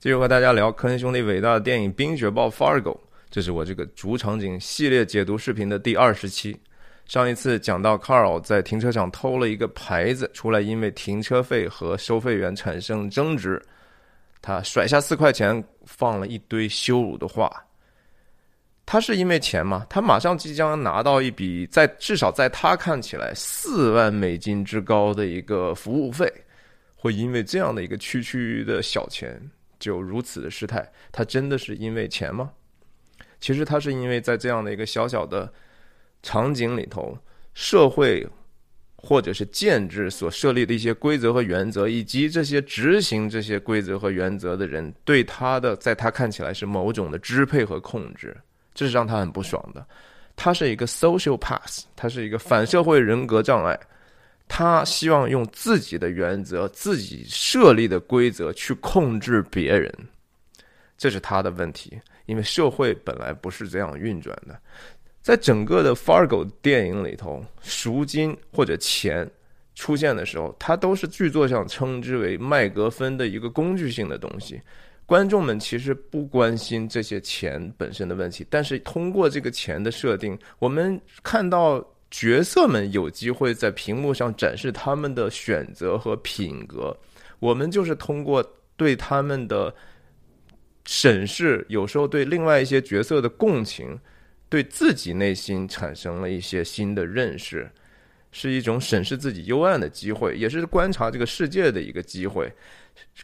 继续和大家聊科恩兄弟伟大的电影《冰雪暴 Fargo》，这是我这个主场景系列解读视频的第二十期。上一次讲到卡尔在停车场偷了一个牌子出来，因为停车费和收费员产生争执，他甩下四块钱，放了一堆羞辱的话。他是因为钱吗？他马上即将拿到一笔在至少在他看起来四万美金之高的一个服务费，会因为这样的一个区区的小钱？就如此的失态，他真的是因为钱吗？其实他是因为在这样的一个小小的场景里头，社会或者是建制所设立的一些规则和原则，以及这些执行这些规则和原则的人对他的，在他看起来是某种的支配和控制，这是让他很不爽的。他是一个 social pass，他是一个反社会人格障碍。他希望用自己的原则、自己设立的规则去控制别人，这是他的问题。因为社会本来不是这样运转的。在整个的《Fargo》电影里头，赎金或者钱出现的时候，它都是剧作上称之为麦格芬的一个工具性的东西。观众们其实不关心这些钱本身的问题，但是通过这个钱的设定，我们看到。角色们有机会在屏幕上展示他们的选择和品格，我们就是通过对他们的审视，有时候对另外一些角色的共情，对自己内心产生了一些新的认识，是一种审视自己幽暗的机会，也是观察这个世界的一个机会。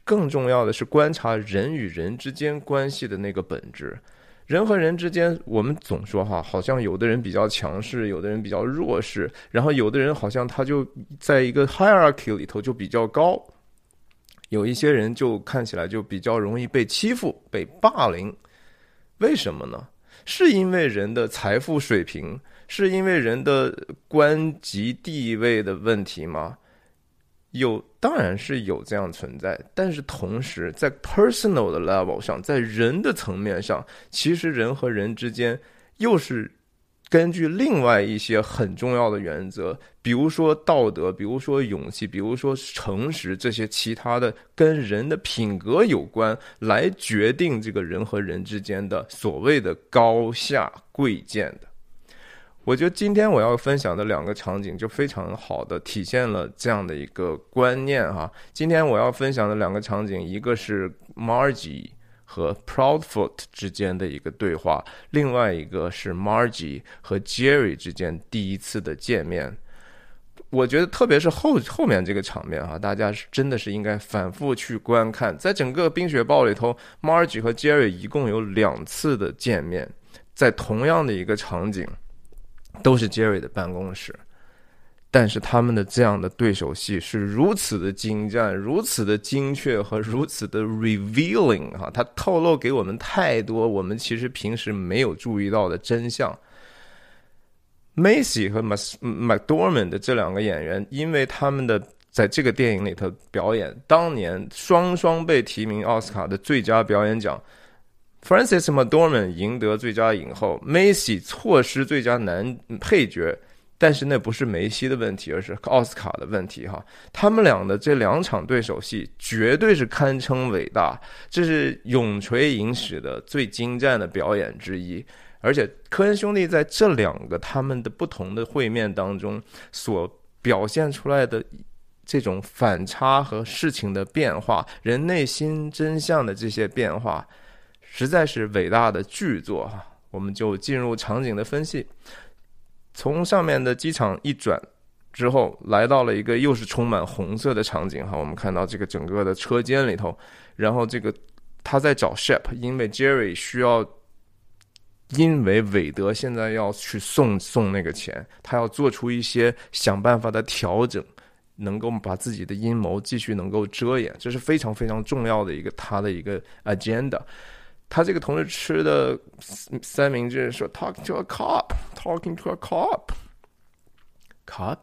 更重要的是观察人与人之间关系的那个本质。人和人之间，我们总说哈，好像有的人比较强势，有的人比较弱势，然后有的人好像他就在一个 hierarchy 里头就比较高，有一些人就看起来就比较容易被欺负、被霸凌。为什么呢？是因为人的财富水平，是因为人的官级地位的问题吗？有，当然是有这样存在，但是同时在 personal 的 level 上，在人的层面上，其实人和人之间又是根据另外一些很重要的原则，比如说道德，比如说勇气，比如说诚实，这些其他的跟人的品格有关，来决定这个人和人之间的所谓的高下贵贱的。我觉得今天我要分享的两个场景就非常好的体现了这样的一个观念哈。今天我要分享的两个场景，一个是 Margie 和 Proudfoot 之间的一个对话，另外一个是 Margie 和 Jerry 之间第一次的见面。我觉得特别是后后面这个场面哈，大家是真的是应该反复去观看。在整个《冰雪暴》里头，Margie 和 Jerry 一共有两次的见面，在同样的一个场景。都是 Jerry 的办公室，但是他们的这样的对手戏是如此的精湛、如此的精确和如此的 revealing 哈，它透露给我们太多我们其实平时没有注意到的真相。Macy 和 McDormand 的这两个演员，因为他们的在这个电影里头表演，当年双双被提名奥斯卡的最佳表演奖。Francis m c d o r m a n 赢得最佳影后，Macy 错失最佳男配角，但是那不是梅西的问题，而是奥斯卡的问题哈。他们俩的这两场对手戏绝对是堪称伟大，这是永垂影史的最精湛的表演之一。而且科恩兄弟在这两个他们的不同的会面当中所表现出来的这种反差和事情的变化，人内心真相的这些变化。实在是伟大的巨作哈，我们就进入场景的分析。从上面的机场一转之后，来到了一个又是充满红色的场景哈。我们看到这个整个的车间里头，然后这个他在找 Shep，因为 Jerry 需要，因为韦德现在要去送送那个钱，他要做出一些想办法的调整，能够把自己的阴谋继续能够遮掩，这是非常非常重要的一个他的一个 agenda。他这个同事吃的三明治说 “talking to a cop”，“talking to a cop”，cop，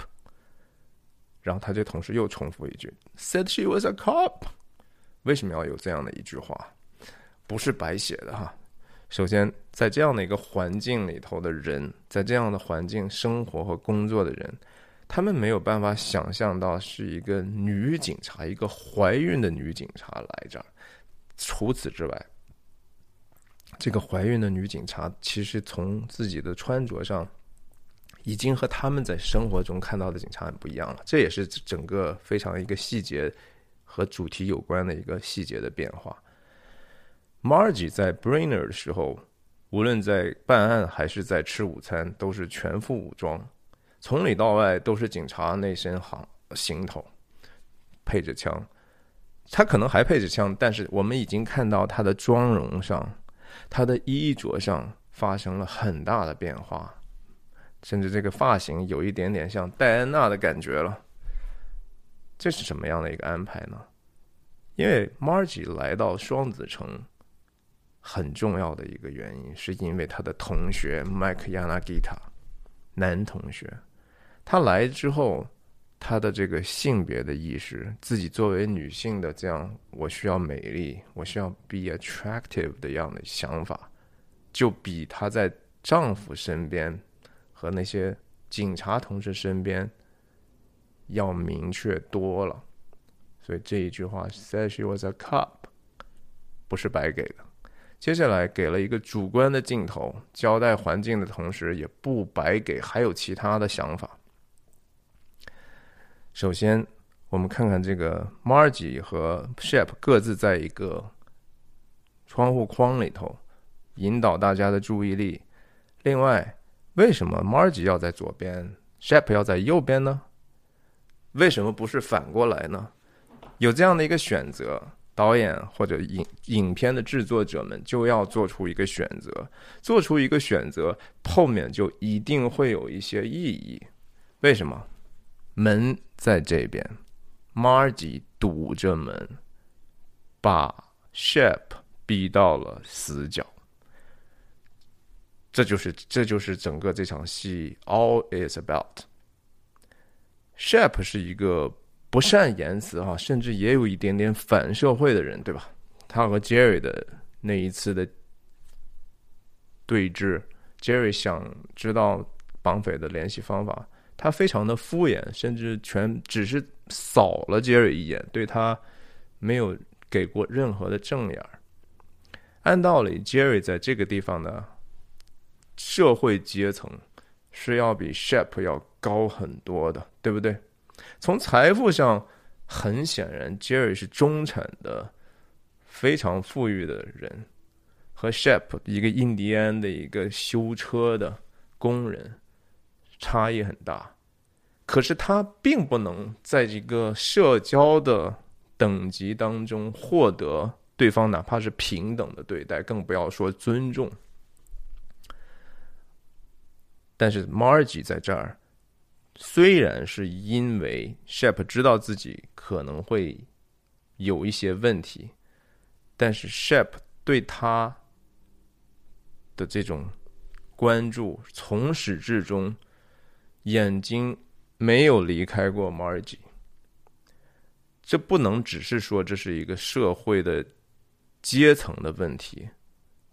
然后他这同事又重复一句 “said she was a cop”。为什么要有这样的一句话？不是白写的哈。首先，在这样的一个环境里头的人，在这样的环境生活和工作的人，他们没有办法想象到是一个女警察，一个怀孕的女警察来这儿。除此之外，这个怀孕的女警察其实从自己的穿着上，已经和他们在生活中看到的警察很不一样了。这也是整个非常一个细节和主题有关的一个细节的变化。Margie 在 Brainer 的时候，无论在办案还是在吃午餐，都是全副武装，从里到外都是警察那身行行头，配着枪。他可能还配着枪，但是我们已经看到他的妆容上、他的衣着上发生了很大的变化，甚至这个发型有一点点像戴安娜的感觉了。这是什么样的一个安排呢？因为 Margie 来到双子城，很重要的一个原因，是因为他的同学 Mike Yanagita，男同学，他来之后。她的这个性别的意识，自己作为女性的这样，我需要美丽，我需要 be attractive 的样的想法，就比她在丈夫身边和那些警察同事身边要明确多了。所以这一句话 said she was a cop，不是白给的。接下来给了一个主观的镜头，交代环境的同时，也不白给，还有其他的想法。首先，我们看看这个 Margie 和 Shep 各自在一个窗户框里头，引导大家的注意力。另外，为什么 Margie 要在左边，Shep 要在右边呢？为什么不是反过来呢？有这样的一个选择，导演或者影影片的制作者们就要做出一个选择，做出一个选择，后面就一定会有一些意义。为什么？门在这边，Margie 堵着门，把 Shep 逼到了死角。这就是这就是整个这场戏 all is about。Shep 是一个不善言辞哈，甚至也有一点点反社会的人，对吧？他和 Jerry 的那一次的对峙，Jerry 想知道绑匪的联系方法。他非常的敷衍，甚至全只是扫了杰瑞一眼，对他没有给过任何的正眼儿。按道理，杰瑞在这个地方的社会阶层是要比 Shep 要高很多的，对不对？从财富上，很显然，杰瑞是中产的、非常富裕的人，和 Shep 一个印第安的一个修车的工人。差异很大，可是他并不能在这个社交的等级当中获得对方哪怕是平等的对待，更不要说尊重。但是 Margie 在这儿，虽然是因为 Shep 知道自己可能会有一些问题，但是 Shep 对他的这种关注从始至终。眼睛没有离开过 Margie，这不能只是说这是一个社会的阶层的问题，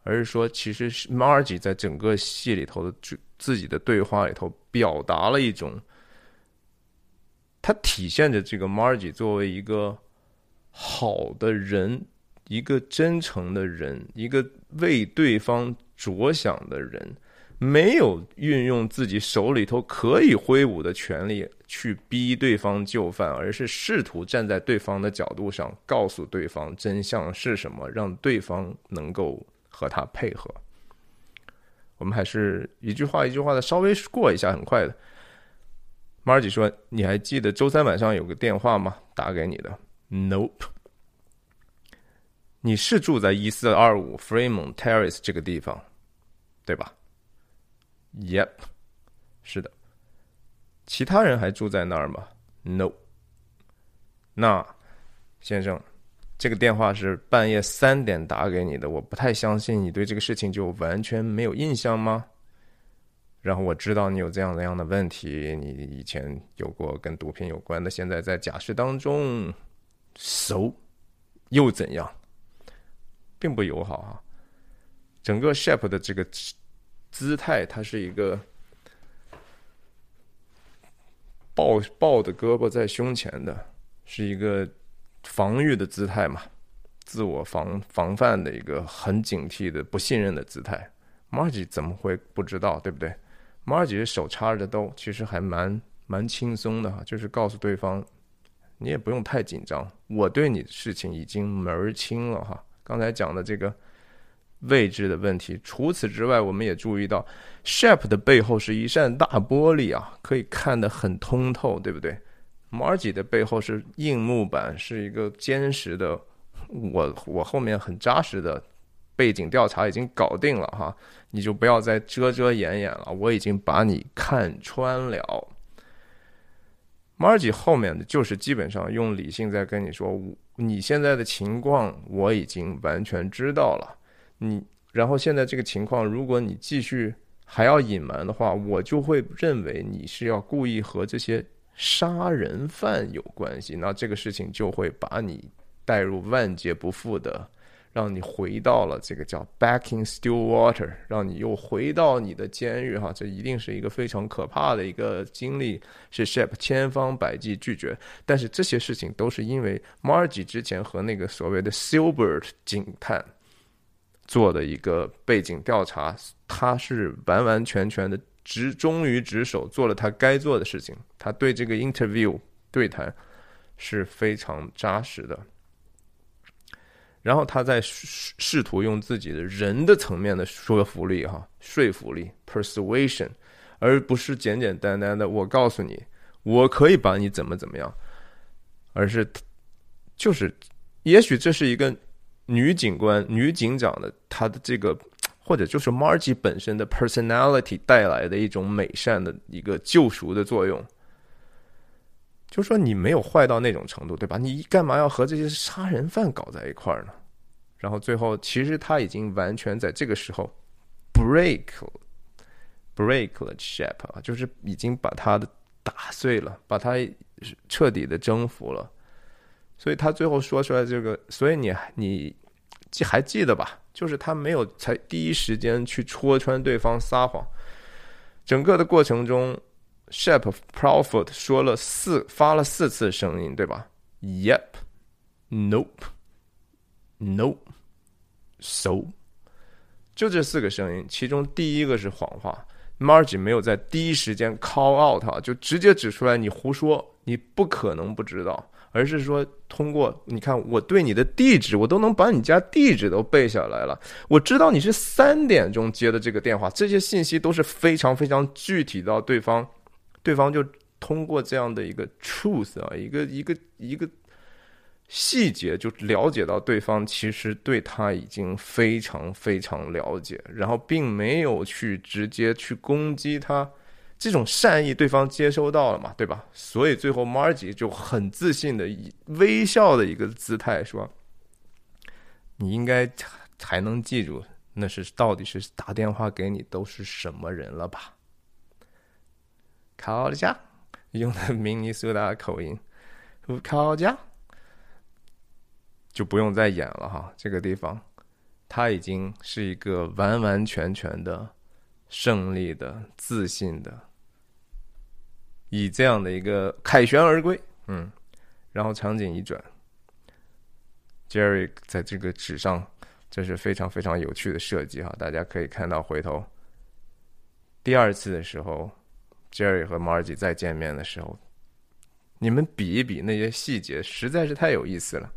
而是说，其实 Margie 在整个戏里头的自自己的对话里头，表达了一种，它体现着这个 Margie 作为一个好的人，一个真诚的人，一个为对方着想的人。没有运用自己手里头可以挥舞的权利去逼对方就范，而是试图站在对方的角度上，告诉对方真相是什么，让对方能够和他配合。我们还是一句话一句话的稍微过一下，很快的。马尔吉说：“你还记得周三晚上有个电话吗？打给你的？Nope。你是住在一四二五 Fremont Terrace 这个地方，对吧？” Yep，是的。其他人还住在那儿吗？No。那先生，这个电话是半夜三点打给你的，我不太相信你对这个事情就完全没有印象吗？然后我知道你有这样那样的问题，你以前有过跟毒品有关的，现在在假释当中，So，又怎样？并不友好啊。整个 Shep 的这个。姿态，他是一个抱抱的胳膊在胸前的，是一个防御的姿态嘛。自我防防范的一个很警惕的不信任的姿态。Margie 怎么会不知道，对不对？Margie 手插着兜，其实还蛮蛮轻松的哈，就是告诉对方，你也不用太紧张，我对你的事情已经门儿清了哈。刚才讲的这个位置的问题，除此之外，我们也注意到，shape 的背后是一扇大玻璃啊，可以看得很通透，对不对？Margie 的背后是硬木板，是一个坚实的。我我后面很扎实的背景调查已经搞定了哈，你就不要再遮遮掩掩了，我已经把你看穿了。Margie 后面的就是基本上用理性在跟你说，你现在的情况我已经完全知道了，你然后现在这个情况，如果你继续还要隐瞒的话，我就会认为你是要故意和这些杀人犯有关系，那这个事情就会把你。带入万劫不复的，让你回到了这个叫 Backing still water，让你又回到你的监狱哈，这一定是一个非常可怕的一个经历，是 Shep 千方百计拒绝。但是这些事情都是因为 Margie 之前和那个所谓的 Silbert 警探做的一个背景调查，他是完完全全的执忠于职守，做了他该做的事情。他对这个 interview 对谈是非常扎实的。然后他在试试图用自己的人的层面的说服力，哈，说服力 （persuasion），而不是简简单单的我告诉你，我可以把你怎么怎么样，而是就是，也许这是一个女警官、女警长的她的这个，或者就是 Margie 本身的 personality 带来的一种美善的一个救赎的作用。就说你没有坏到那种程度，对吧？你干嘛要和这些杀人犯搞在一块儿呢？然后最后，其实他已经完全在这个时候 break break 了 Shep 啊，就是已经把他的打碎了，把他彻底的征服了。所以他最后说出来这个，所以你你记还记得吧？就是他没有才第一时间去戳穿对方撒谎，整个的过程中，Shep Profit 说了四发了四次声音，对吧？Yep，Nope。Nope, so，就这四个声音，其中第一个是谎话。Margie 没有在第一时间 call out，就直接指出来你胡说，你不可能不知道，而是说通过你看我对你的地址，我都能把你家地址都背下来了。我知道你是三点钟接的这个电话，这些信息都是非常非常具体到对方，对方就通过这样的一个 truth 啊，一个一个一个。细节就了解到对方其实对他已经非常非常了解，然后并没有去直接去攻击他，这种善意对方接收到了嘛，对吧？所以最后 Margie 就很自信的以微笑的一个姿态说：“你应该还能记住那是到底是打电话给你都是什么人了吧？”考家用的明尼苏达口音，考家。就不用再演了哈，这个地方，他已经是一个完完全全的胜利的、自信的，以这样的一个凯旋而归。嗯，然后场景一转，Jerry 在这个纸上，这是非常非常有趣的设计哈，大家可以看到回头第二次的时候，Jerry 和 Margie 再见面的时候，你们比一比那些细节，实在是太有意思了。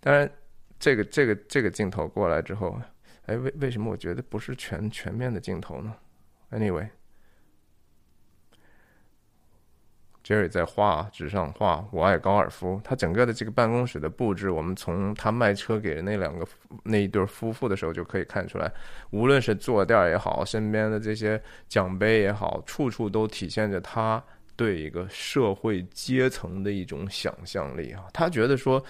当然，这个这个这个镜头过来之后，哎，为为什么我觉得不是全全面的镜头呢？Anyway？Anyway，Jerry 在画纸上画“我爱高尔夫”，他整个的这个办公室的布置，我们从他卖车给那两个那一对夫妇的时候就可以看出来，无论是坐垫也好，身边的这些奖杯也好，处处都体现着他对一个社会阶层的一种想象力啊，他觉得说。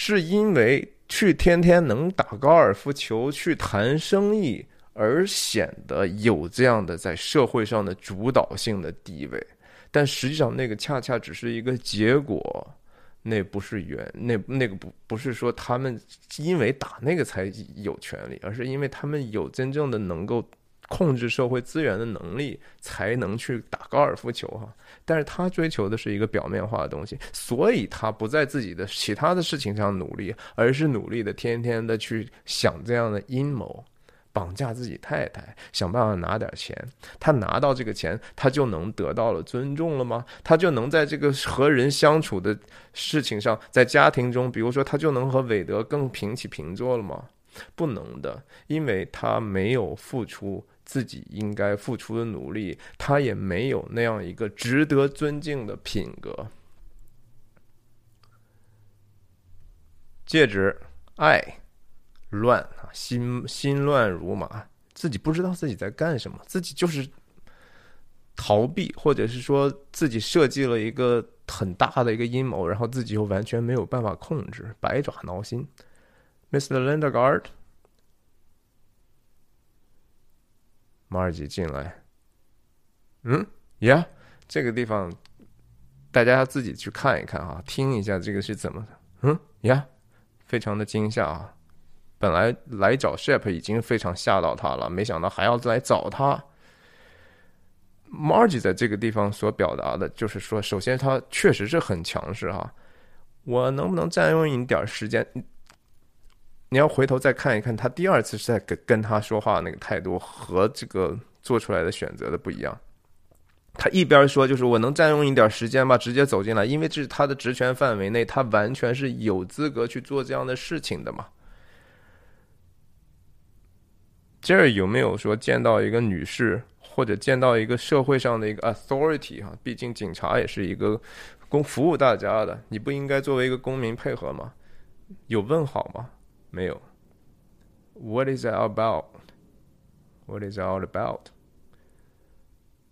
是因为去天天能打高尔夫球、去谈生意而显得有这样的在社会上的主导性的地位，但实际上那个恰恰只是一个结果，那不是原那那个不不是说他们因为打那个才有权利，而是因为他们有真正的能够控制社会资源的能力，才能去打高尔夫球哈。但是他追求的是一个表面化的东西，所以他不在自己的其他的事情上努力，而是努力的天天的去想这样的阴谋。绑架自己太太，想办法拿点钱。他拿到这个钱，他就能得到了尊重了吗？他就能在这个和人相处的事情上，在家庭中，比如说，他就能和韦德更平起平坐了吗？不能的，因为他没有付出自己应该付出的努力，他也没有那样一个值得尊敬的品格。戒指，爱。乱啊，心心乱如麻，自己不知道自己在干什么，自己就是逃避，或者是说自己设计了一个很大的一个阴谋，然后自己又完全没有办法控制，百爪挠心。Mr. Lindergard，马尔吉进来，嗯，呀，这个地方大家要自己去看一看啊，听一下这个是怎么的，嗯，呀，非常的惊吓啊。本来来找 Shep 已经非常吓到他了，没想到还要来找他。Margie 在这个地方所表达的就是说，首先他确实是很强势哈，我能不能占用你点时间？你要回头再看一看，他第二次是在跟跟他说话那个态度和这个做出来的选择的不一样。他一边说就是我能占用你点时间吧，直接走进来，因为这是他的职权范围内，他完全是有资格去做这样的事情的嘛。这儿有没有说见到一个女士，或者见到一个社会上的一个 authority 哈？毕竟警察也是一个公服务大家的，你不应该作为一个公民配合吗？有问好吗？没有。What is it about? What is it all about?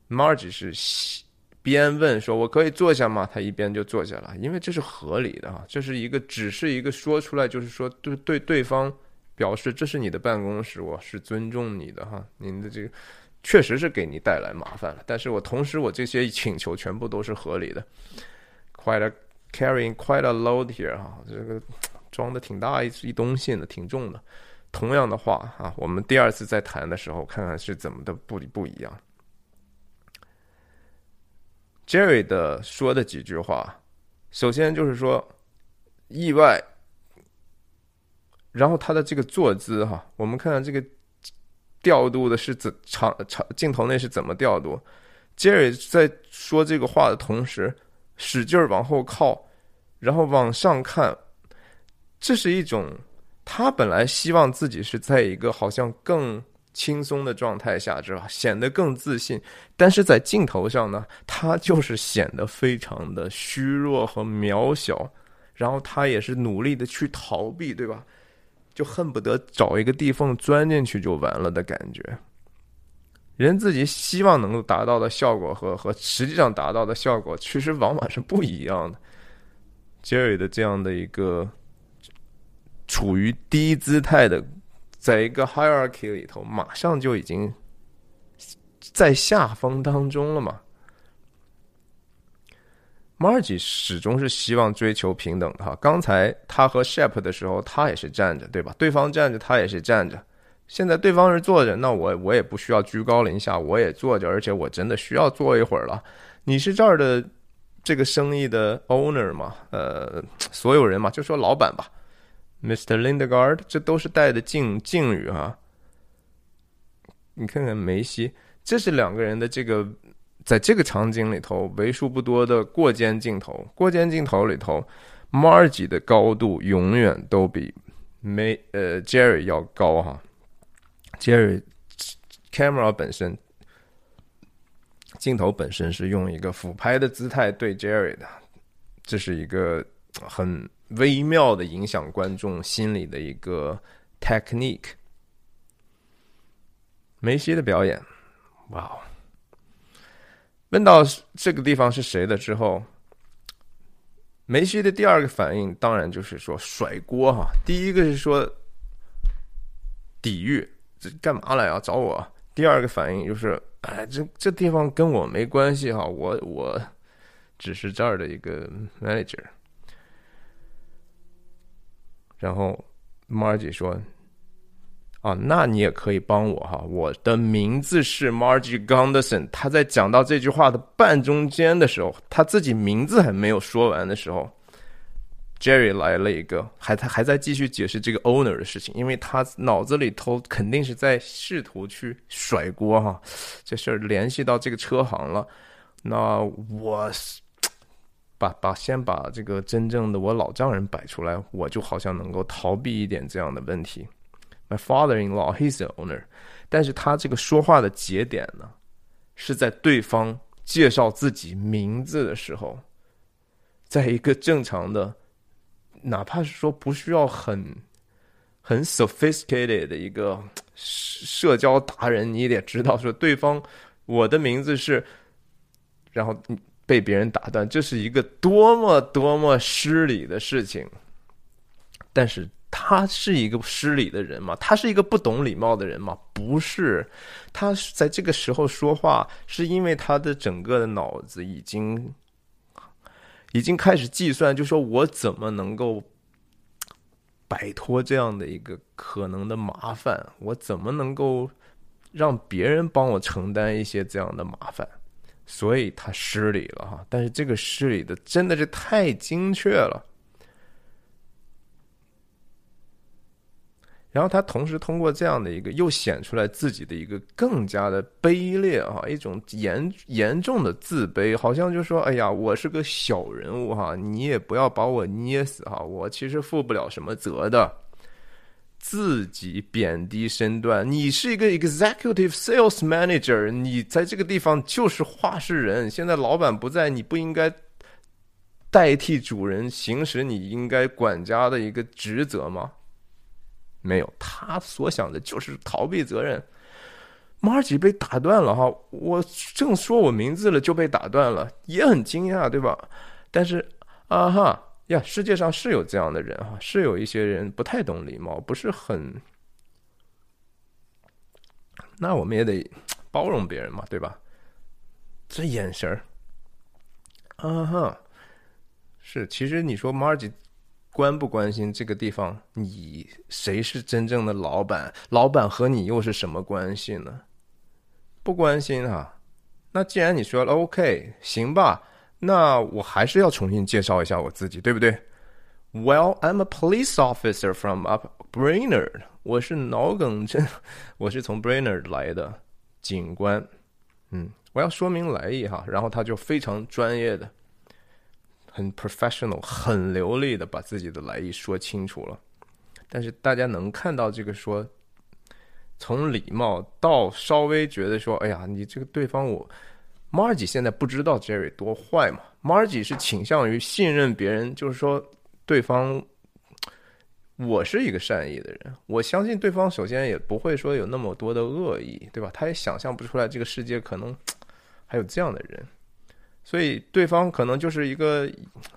Marge 是边问说：“我可以坐下吗？”他一边就坐下了，因为这是合理的哈，这是一个只是一个说出来，就是说对对对方。表示这是你的办公室，我是尊重你的哈。您的这个确实是给你带来麻烦了，但是我同时我这些请求全部都是合理的。Quite a carrying quite a load here 哈，这个装的挺大一一东西呢，挺重的。同样的话啊，我们第二次再谈的时候，看看是怎么的不不一样。Jerry 的说的几句话，首先就是说意外。然后他的这个坐姿哈，我们看看这个调度的是怎长长镜头内是怎么调度。Jerry 在说这个话的同时，使劲儿往后靠，然后往上看，这是一种他本来希望自己是在一个好像更轻松的状态下，是吧？显得更自信，但是在镜头上呢，他就是显得非常的虚弱和渺小，然后他也是努力的去逃避，对吧？就恨不得找一个地缝钻进去就完了的感觉。人自己希望能够达到的效果和和实际上达到的效果，其实往往是不一样的。Jerry 的这样的一个处于低姿态的，在一个 hierarchy 里头，马上就已经在下风当中了嘛。Margie 始终是希望追求平等的哈。刚才他和 Shep 的时候，他也是站着，对吧？对方站着，他也是站着。现在对方是坐着，那我我也不需要居高临下，我也坐着，而且我真的需要坐一会儿了。你是这儿的这个生意的 owner 嘛？呃，所有人嘛，就说老板吧，Mr. Lindegard，这都是带的敬敬语哈。你看看梅西，这是两个人的这个。在这个场景里头，为数不多的过肩镜头，过肩镜头里头，Margie 的高度永远都比没呃 Jerry 要高哈。Jerry camera 本身镜头本身是用一个俯拍的姿态对 Jerry 的，这是一个很微妙的影响观众心理的一个 technique。梅西的表演，哇！问到这个地方是谁的之后，梅西的第二个反应当然就是说甩锅哈。第一个是说抵御，这干嘛来啊？找我。第二个反应就是，哎，这这地方跟我没关系哈，我我只是这儿的一个 manager。然后 Margie 说啊，那你也可以帮我哈。我的名字是 Margie Gunderson。他在讲到这句话的半中间的时候，他自己名字还没有说完的时候，Jerry 来了一个，还他还在继续解释这个 owner 的事情，因为他脑子里头肯定是在试图去甩锅哈。这事儿联系到这个车行了，那我把把先把这个真正的我老丈人摆出来，我就好像能够逃避一点这样的问题。My father-in-law, he's the owner。但是他这个说话的节点呢，是在对方介绍自己名字的时候，在一个正常的，哪怕是说不需要很很 sophisticated 的一个社交达人，你也得知道说对方我的名字是，然后被别人打断，这是一个多么多么失礼的事情。但是。他是一个失礼的人吗？他是一个不懂礼貌的人吗？不是，他在这个时候说话，是因为他的整个的脑子已经已经开始计算，就说我怎么能够摆脱这样的一个可能的麻烦？我怎么能够让别人帮我承担一些这样的麻烦？所以他失礼了哈。但是这个失礼的真的是太精确了。然后他同时通过这样的一个，又显出来自己的一个更加的卑劣啊，一种严严重的自卑，好像就说：“哎呀，我是个小人物哈，你也不要把我捏死哈，我其实负不了什么责的。”自己贬低身段，你是一个 executive sales manager，你在这个地方就是话事人。现在老板不在，你不应该代替主人行使你应该管家的一个职责吗？没有，他所想的就是逃避责任。马尔吉被打断了哈，我正说我名字了就被打断了，也很惊讶，对吧？但是啊哈呀，世界上是有这样的人哈，是有一些人不太懂礼貌，不是很……那我们也得包容别人嘛，对吧？这眼神儿，啊哈，是，其实你说马尔吉。关不关心这个地方？你谁是真正的老板？老板和你又是什么关系呢？不关心啊。那既然你说了 OK，行吧，那我还是要重新介绍一下我自己，对不对？Well, I'm a police officer from up Brainerd。我是脑梗镇，我是从 Brainerd 来的警官。嗯，我要说明来意哈。然后他就非常专业的。很 professional，很流利的把自己的来意说清楚了，但是大家能看到这个说，从礼貌到稍微觉得说，哎呀，你这个对方我，Margie 现在不知道 Jerry 多坏嘛，Margie 是倾向于信任别人，就是说对方，我是一个善意的人，我相信对方首先也不会说有那么多的恶意，对吧？他也想象不出来这个世界可能 还有这样的人。所以对方可能就是一个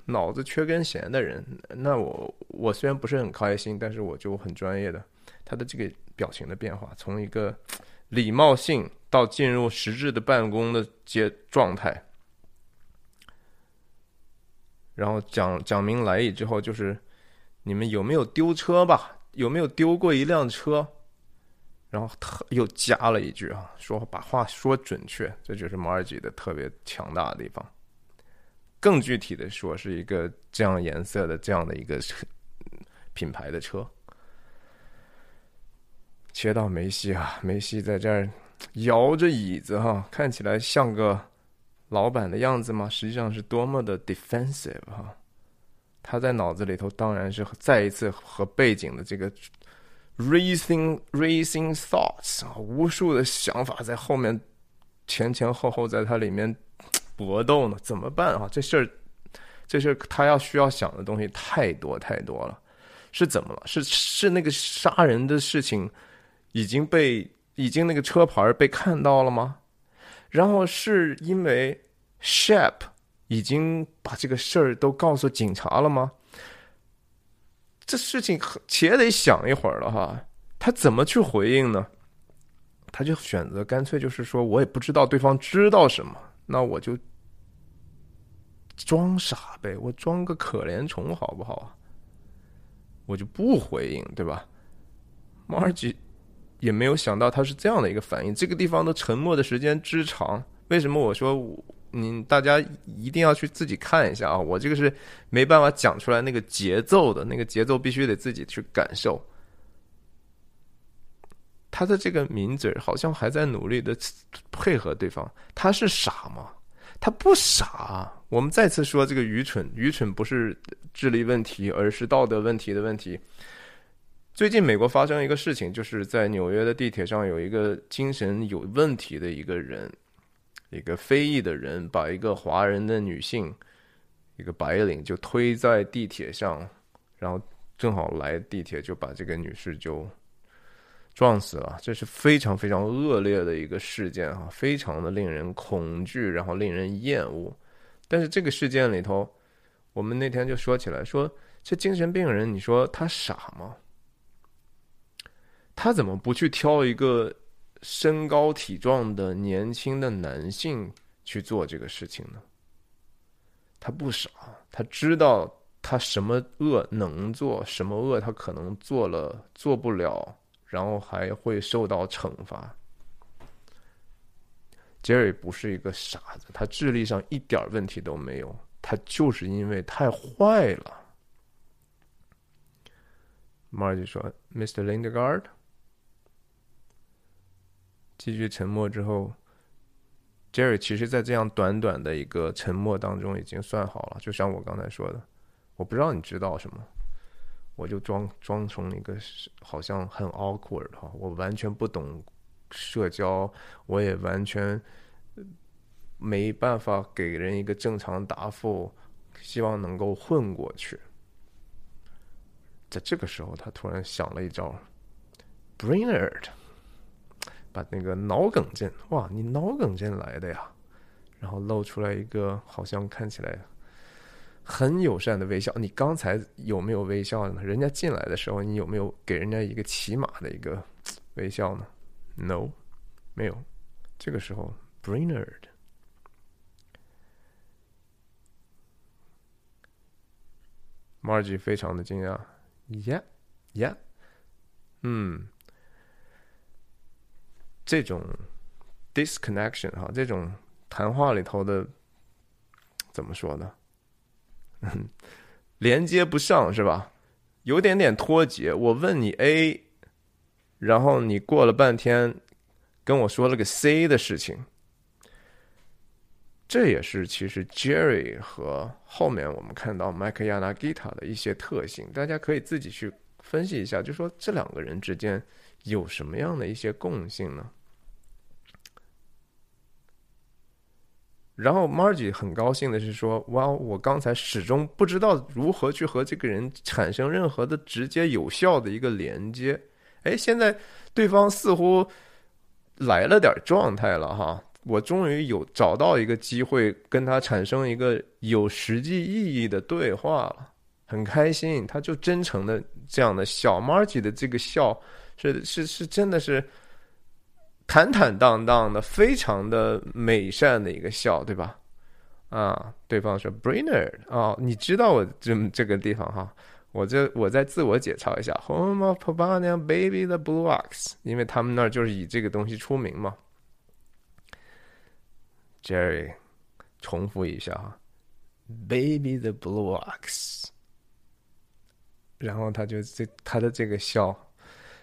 脑子缺根弦的人，那我我虽然不是很开心，但是我就很专业的，他的这个表情的变化，从一个礼貌性到进入实质的办公的阶状态，然后讲讲明来意之后，就是你们有没有丢车吧？有没有丢过一辆车？然后他又加了一句啊，说把话说准确，这就是马尔吉的特别强大的地方。更具体的说，是一个这样颜色的这样的一个品牌的车。切到梅西啊，梅西在这儿摇着椅子哈，看起来像个老板的样子吗？实际上是多么的 defensive 哈。他在脑子里头当然是再一次和背景的这个。Racing, racing thoughts 啊，无数的想法在后面前前后后在它里面搏斗呢，怎么办啊？这事儿，这事儿他要需要想的东西太多太多了。是怎么了？是是那个杀人的事情已经被已经那个车牌被看到了吗？然后是因为 Shep 已经把这个事儿都告诉警察了吗？这事情且得想一会儿了哈，他怎么去回应呢？他就选择干脆就是说，我也不知道对方知道什么，那我就装傻呗，我装个可怜虫好不好啊？我就不回应，对吧？马尔吉也没有想到他是这样的一个反应。这个地方的沉默的时间之长，为什么我说你大家一定要去自己看一下啊？我这个是没办法讲出来那个节奏的，那个节奏必须得自己去感受。他的这个抿嘴好像还在努力的配合对方，他是傻吗？他不傻。我们再次说这个愚蠢，愚蠢不是智力问题，而是道德问题的问题。最近美国发生一个事情，就是在纽约的地铁上有一个精神有问题的一个人，一个非裔的人，把一个华人的女性，一个白领就推在地铁上，然后正好来地铁就把这个女士就。撞死了，这是非常非常恶劣的一个事件啊，非常的令人恐惧，然后令人厌恶。但是这个事件里头，我们那天就说起来，说这精神病人，你说他傻吗？他怎么不去挑一个身高体壮的年轻的男性去做这个事情呢？他不傻，他知道他什么恶能做，什么恶他可能做了做不了。然后还会受到惩罚。Jerry 不是一个傻子，他智力上一点问题都没有，他就是因为太坏了。Margie 说：“Mr. Lindegard。”继续沉默之后，Jerry 其实，在这样短短的一个沉默当中，已经算好了。就像我刚才说的，我不知道你知道什么。我就装装成一个好像很 awkward 哈，我完全不懂社交，我也完全没办法给人一个正常答复，希望能够混过去。在这个时候，他突然想了一招，Brainerd，把那个脑梗劲，哇，你脑梗劲来的呀，然后露出来一个好像看起来。很友善的微笑，你刚才有没有微笑呢？人家进来的时候，你有没有给人家一个起码的一个微笑呢？No，没有。这个时候，Brainerd，Margie 非常的惊讶，Yeah，Yeah，嗯，这种 disconnection 哈，这种谈话里头的怎么说呢？连接不上是吧？有点点脱节。我问你 A，然后你过了半天跟我说了个 C 的事情。这也是其实 Jerry 和后面我们看到麦克亚纳吉塔的一些特性，大家可以自己去分析一下，就说这两个人之间有什么样的一些共性呢？然后 Margie 很高兴的是说：“哇，我刚才始终不知道如何去和这个人产生任何的直接有效的一个连接。哎，现在对方似乎来了点状态了哈，我终于有找到一个机会跟他产生一个有实际意义的对话了，很开心。他就真诚的这样的笑，Margie 的这个笑是是是真的是。”坦坦荡荡的，非常的美善的一个笑，对吧？啊，对方说，Brainer，哦，你知道我这这个地方哈，我这我再自我解嘲一下，Home of p a b a n a Baby the Blue Ox，因为他们那儿就是以这个东西出名嘛。Jerry 重复一下哈，Baby the Blue Ox，然后他就这他的这个笑。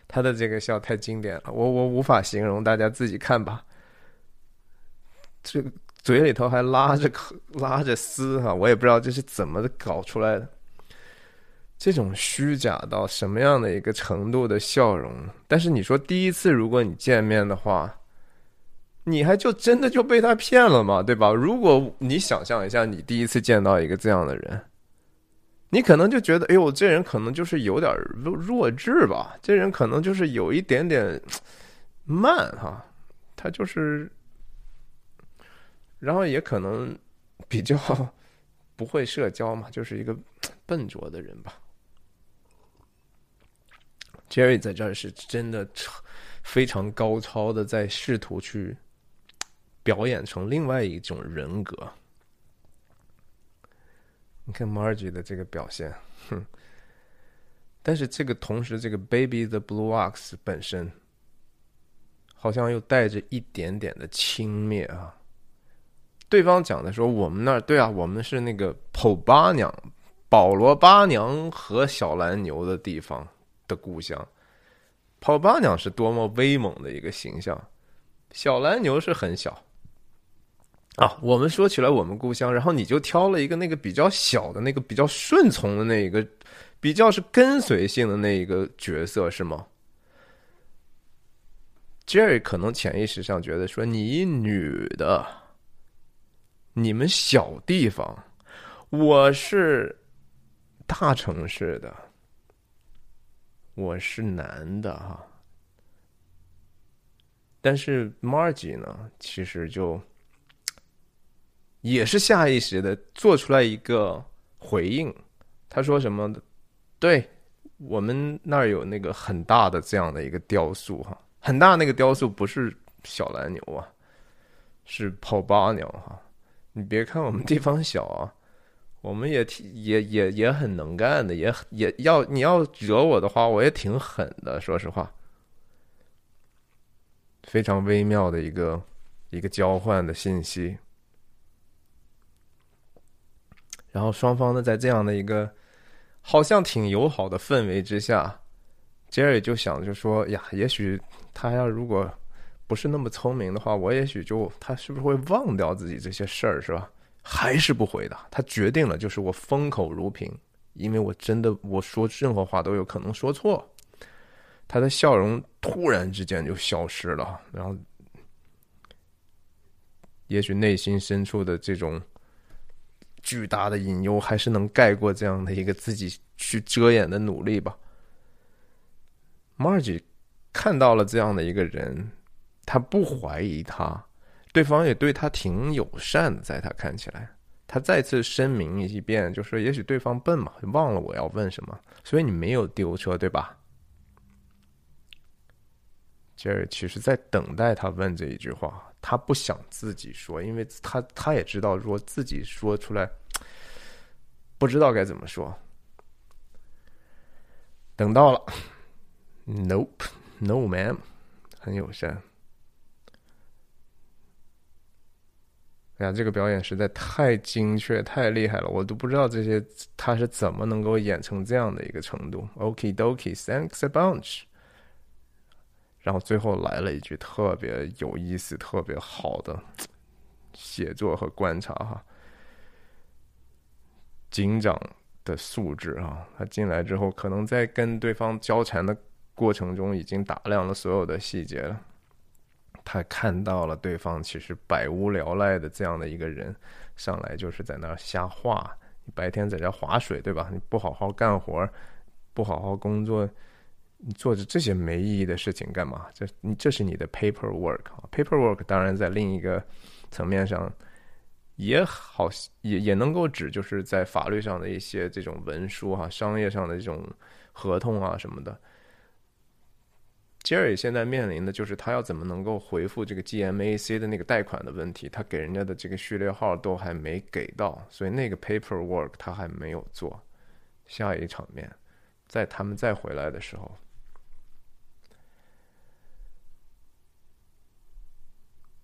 他的这个笑太经典了，我我无法形容，大家自己看吧。这嘴里头还拉着拉着丝哈，我也不知道这是怎么搞出来的。这种虚假到什么样的一个程度的笑容？但是你说第一次如果你见面的话，你还就真的就被他骗了吗？对吧？如果你想象一下，你第一次见到一个这样的人。你可能就觉得，哎呦，这人可能就是有点弱弱智吧？这人可能就是有一点点慢哈，他就是，然后也可能比较不会社交嘛，就是一个笨拙的人吧。Jerry 在这儿是真的非常高超的，在试图去表演成另外一种人格。你看 Margie 的这个表现，哼！但是这个同时，这个 Baby the Blue Ox 本身好像又带着一点点的轻蔑啊。对方讲的说：“我们那儿对啊，我们是那个普巴娘、保罗巴娘和小蓝牛的地方的故乡。普巴娘是多么威猛的一个形象，小蓝牛是很小啊。我们说起来我们故乡，然后你就挑了一个那个比较小的那个比较顺从的那一个，比较是跟随性的那一个角色是吗？Jerry 可能潜意识上觉得说你女的。”你们小地方，我是大城市的，我是男的哈。但是 Margie 呢，其实就也是下意识的做出来一个回应。他说什么？对我们那儿有那个很大的这样的一个雕塑哈，很大那个雕塑不是小蓝牛啊，是泡巴鸟哈。你别看我们地方小啊，我们也挺也也也很能干的，也也要你要惹我的话，我也挺狠的。说实话，非常微妙的一个一个交换的信息。然后双方呢，在这样的一个好像挺友好的氛围之下，Jerry 就想就说呀，也许他要如果。不是那么聪明的话，我也许就他是不是会忘掉自己这些事儿，是吧？还是不回答？他决定了，就是我封口如瓶，因为我真的我说任何话都有可能说错。他的笑容突然之间就消失了，然后，也许内心深处的这种巨大的隐忧，还是能盖过这样的一个自己去遮掩的努力吧。Margie 看到了这样的一个人。他不怀疑他，对方也对他挺友善的，在他看起来，他再次声明一遍，就说也许对方笨嘛，忘了我要问什么，所以你没有丢车，对吧？杰瑞其实在等待他问这一句话，他不想自己说，因为他他也知道，说自己说出来，不知道该怎么说。等到了，Nope，No ma'am，很友善。哎呀，这个表演实在太精确、太厉害了，我都不知道这些他是怎么能够演成这样的一个程度。Okie dokie，thanks a bunch。然后最后来了一句特别有意思、特别好的写作和观察哈。警长的素质啊，他进来之后，可能在跟对方交缠的过程中，已经打量了所有的细节了。他看到了对方其实百无聊赖的这样的一个人，上来就是在那儿瞎画。你白天在这划水，对吧？你不好好干活，不好好工作，你做着这些没意义的事情干嘛？这你这是你的 paperwork 啊？paperwork 当然在另一个层面上也好，也也能够指就是在法律上的一些这种文书哈，商业上的这种合同啊什么的。杰瑞现在面临的就是他要怎么能够回复这个 GMAC 的那个贷款的问题，他给人家的这个序列号都还没给到，所以那个 paperwork 他还没有做。下一场面，在他们再回来的时候，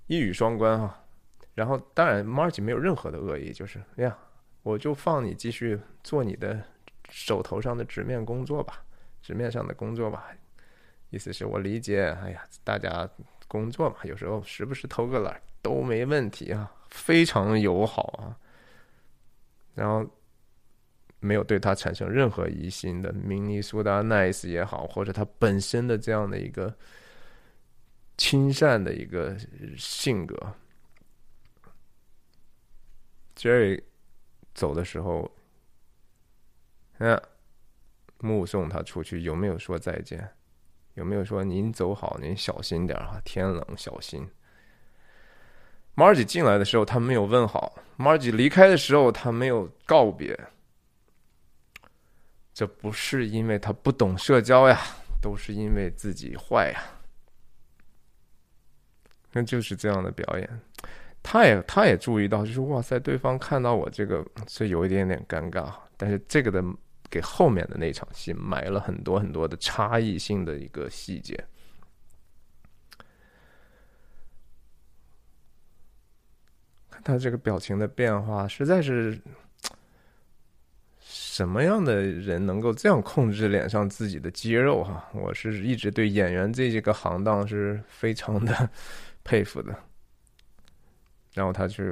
一语双关哈。然后当然 Margie 没有任何的恶意，就是哎呀，我就放你继续做你的手头上的纸面工作吧，纸面上的工作吧。意思是我理解，哎呀，大家工作嘛，有时候时不时偷个懒都没问题啊，非常友好啊。然后没有对他产生任何疑心的明尼苏达 nice 也好，或者他本身的这样的一个亲善的一个性格。Jerry 走的时候，嗯，目送他出去，有没有说再见？有没有说您走好，您小心点啊？天冷小心。Margie 进来的时候，他没有问好；Margie 离开的时候，他没有告别。这不是因为他不懂社交呀，都是因为自己坏呀。那就是这样的表演。他也他也注意到就是哇塞对方看到我这个是有一点点尴尬但是这个的给后面的那场戏埋了很多很多的差异性的一个细节。看他这个表情的变化实在是什么样的人能够这样控制脸上自己的肌肉哈？我是一直对演员这几个行当是非常的佩服的。然后他就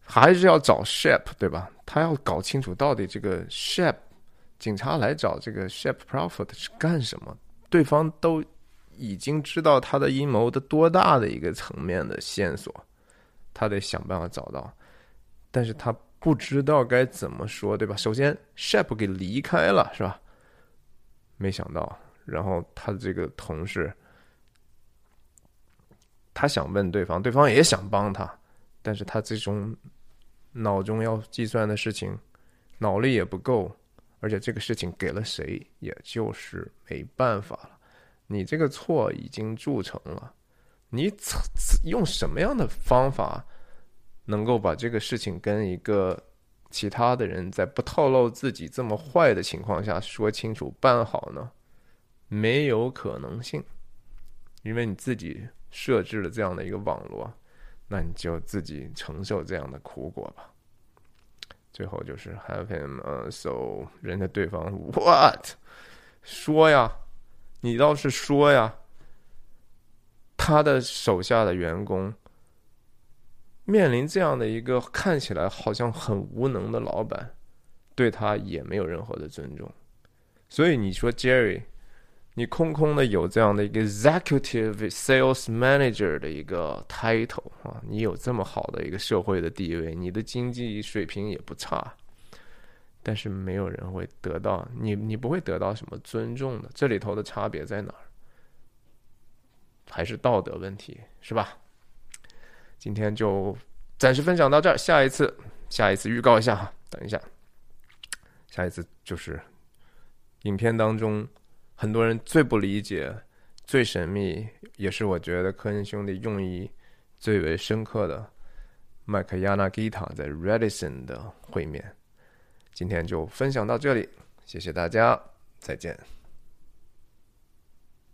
还是要找 Shep，对吧？他要搞清楚到底这个 Shep 警察来找这个 Shep Profit 是干什么？对方都已经知道他的阴谋的多大的一个层面的线索，他得想办法找到，但是他不知道该怎么说，对吧？首先，Shep 给离开了，是吧？没想到，然后他的这个同事。他想问对方，对方也想帮他，但是他这种脑中要计算的事情，脑力也不够，而且这个事情给了谁，也就是没办法了。你这个错已经铸成了，你用什么样的方法能够把这个事情跟一个其他的人在不透露自己这么坏的情况下说清楚办好呢？没有可能性，因为你自己。设置了这样的一个网络，那你就自己承受这样的苦果吧。最后就是 have him 呃，so 人家对方 what 说呀，你倒是说呀。他的手下的员工面临这样的一个看起来好像很无能的老板，对他也没有任何的尊重。所以你说 Jerry。你空空的有这样的一个 executive sales manager 的一个 title 啊，你有这么好的一个社会的地位，你的经济水平也不差，但是没有人会得到你，你不会得到什么尊重的。这里头的差别在哪儿？还是道德问题，是吧？今天就暂时分享到这儿，下一次，下一次预告一下哈，等一下，下一次就是影片当中。很多人最不理解、最神秘，也是我觉得科恩兄弟用意最为深刻的麦克亚纳吉塔在 Redison 的会面。今天就分享到这里，谢谢大家，再见。